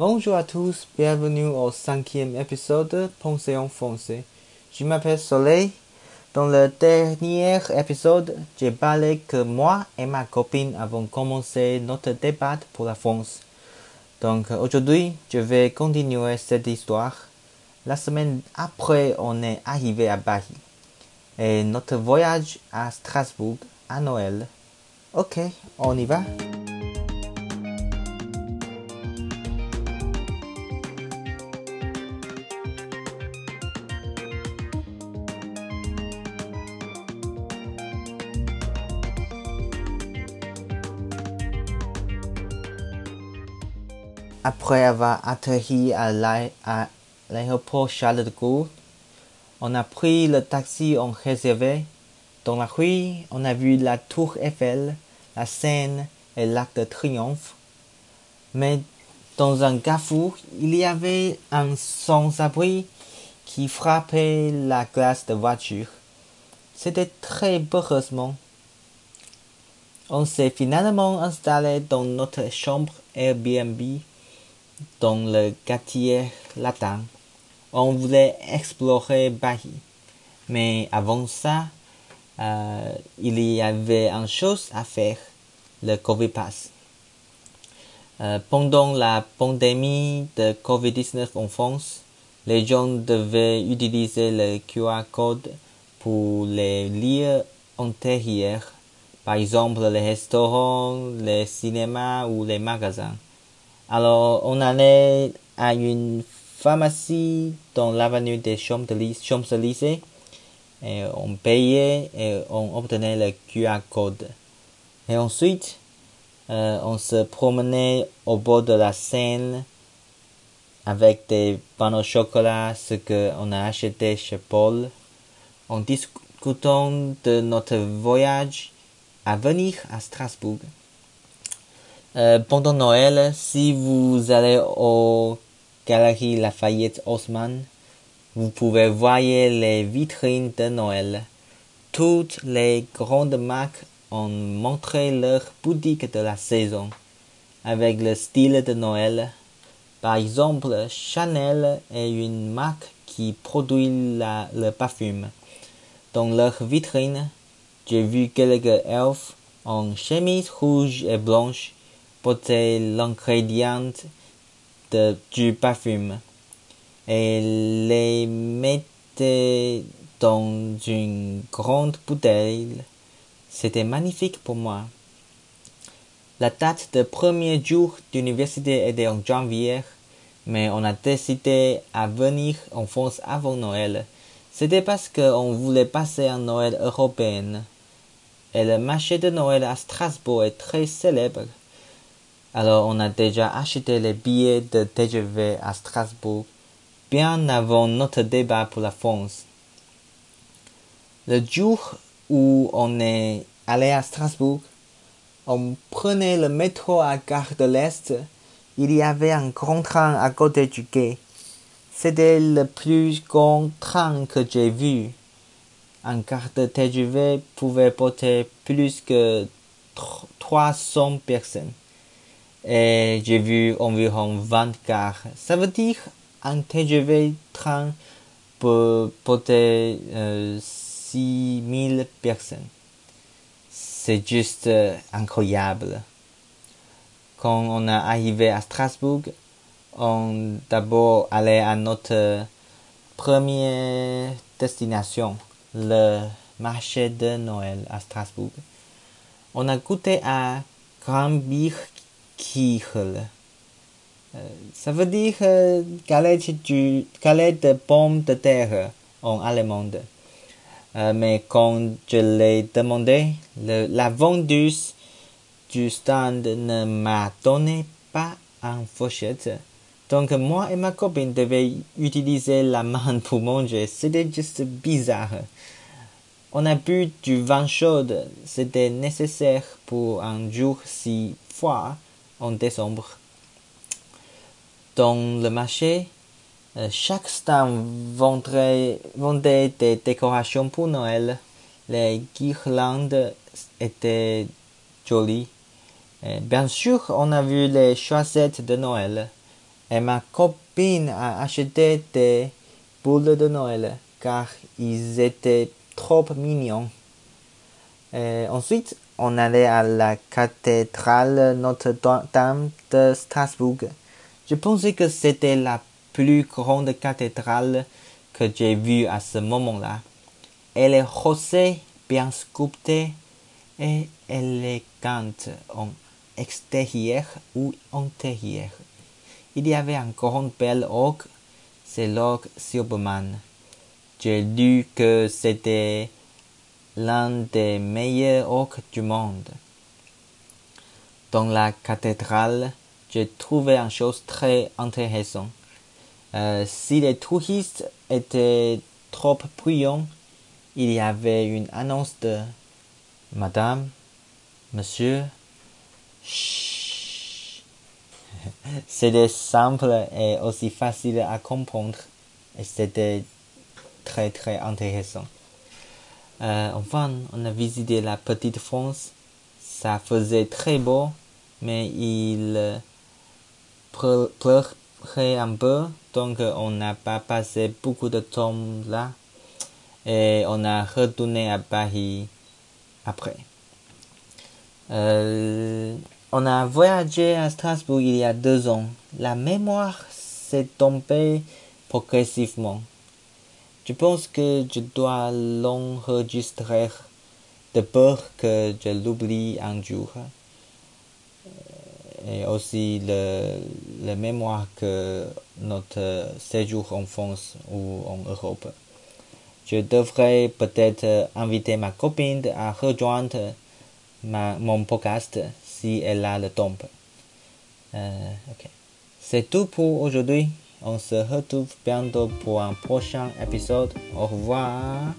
Bonjour à tous, bienvenue au cinquième épisode de Pensée en français. Je m'appelle Soleil. Dans le dernier épisode, j'ai parlé que moi et ma copine avons commencé notre débat pour la France. Donc aujourd'hui, je vais continuer cette histoire. La semaine après, on est arrivé à Paris. Et notre voyage à Strasbourg à Noël. Ok, on y va. Après avoir atterri à l'aéroport Charles de Gaulle, on a pris le taxi en réservé. Dans la rue, on a vu la tour Eiffel, la Seine et l'arc de triomphe. Mais dans un carrefour, il y avait un sans-abri qui frappait la glace de voiture. C'était très heureusement. On s'est finalement installé dans notre chambre Airbnb dans le quartier latin. On voulait explorer Paris. Mais avant ça, euh, il y avait une chose à faire, le Covid Pass. Euh, pendant la pandémie de Covid-19 en France, les gens devaient utiliser le QR code pour les lieux antérieurs, par exemple les restaurants, les cinémas ou les magasins. Alors, on allait à une pharmacie dans l'avenue des Champs-Élysées et on payait et on obtenait le QR code. Et ensuite, euh, on se promenait au bord de la Seine avec des pains au chocolat, ce qu'on a acheté chez Paul, en discutant de notre voyage à venir à Strasbourg. Euh, pendant Noël, si vous allez au Galerie Lafayette Haussmann, vous pouvez voir les vitrines de Noël. Toutes les grandes marques ont montré leur boutique de la saison avec le style de Noël. Par exemple, Chanel est une marque qui produit le parfum. Dans leur vitrine, j'ai vu quelques elfes en chemise rouge et blanche porter l'ingrédient du parfum et les mettait dans une grande bouteille. C'était magnifique pour moi. La date de premier jour d'université était en janvier, mais on a décidé à venir en France avant Noël. C'était parce qu'on voulait passer un Noël européen. Et le marché de Noël à Strasbourg est très célèbre. Alors on a déjà acheté les billets de TGV à Strasbourg bien avant notre débat pour la France. Le jour où on est allé à Strasbourg, on prenait le métro à Gare de l'Est. Il y avait un grand train à côté du quai. C'était le plus grand train que j'ai vu. Un car de TGV pouvait porter plus que 300 personnes et j'ai vu environ 20 cars. Ça veut dire un TGV train peut porter euh, 6000 personnes. C'est juste euh, incroyable. Quand on est arrivé à Strasbourg, on d'abord allait à notre première destination, le marché de Noël à Strasbourg. On a goûté à Grambich Kichel. Euh, ça veut dire galette, du, galette de pommes de terre en allemand. Euh, mais quand je l'ai demandé, la vendeuse du stand ne m'a donné pas un fourchette. Donc moi et ma copine devaient utiliser la main pour manger. C'était juste bizarre. On a bu du vin chaud. C'était nécessaire pour un jour si froid en décembre. Dans le marché, euh, chaque stand vendait, des décorations pour Noël. Les guirlandes étaient jolies. bien sûr, on a vu les chaussettes de Noël. Et ma copine a acheté des boules de Noël car ils étaient trop mignons. Et ensuite, on allait à la cathédrale Notre-Dame de Strasbourg. Je pensais que c'était la plus grande cathédrale que j'ai vue à ce moment-là. Elle est rosée, bien sculptée et élégante en extérieur ou intérieur. Il y avait un grand bel orgue, c'est l'orgue Silbermann. J'ai lu que c'était l'un des meilleurs orgues du monde. Dans la cathédrale, j'ai trouvé une chose très intéressante. Euh, si les touristes étaient trop bruyants, il y avait une annonce de Madame, Monsieur, C'était simple et aussi facile à comprendre et c'était très très intéressant. Euh, enfin, on a visité la petite France. Ça faisait très beau, mais il pleurait un peu, donc on n'a pas passé beaucoup de temps là. Et on a retourné à Paris après. Euh, on a voyagé à Strasbourg il y a deux ans. La mémoire s'est tombée progressivement. Je pense que je dois l'enregistrer de peur que je l'oublie un jour? Et aussi le, la mémoire que notre séjour en France ou en Europe. Je devrais peut-être inviter ma copine à rejoindre ma, mon podcast si elle a le temps. Euh, C'est tout pour aujourd'hui. On se retrouve bientôt pour un prochain épisode. Au revoir.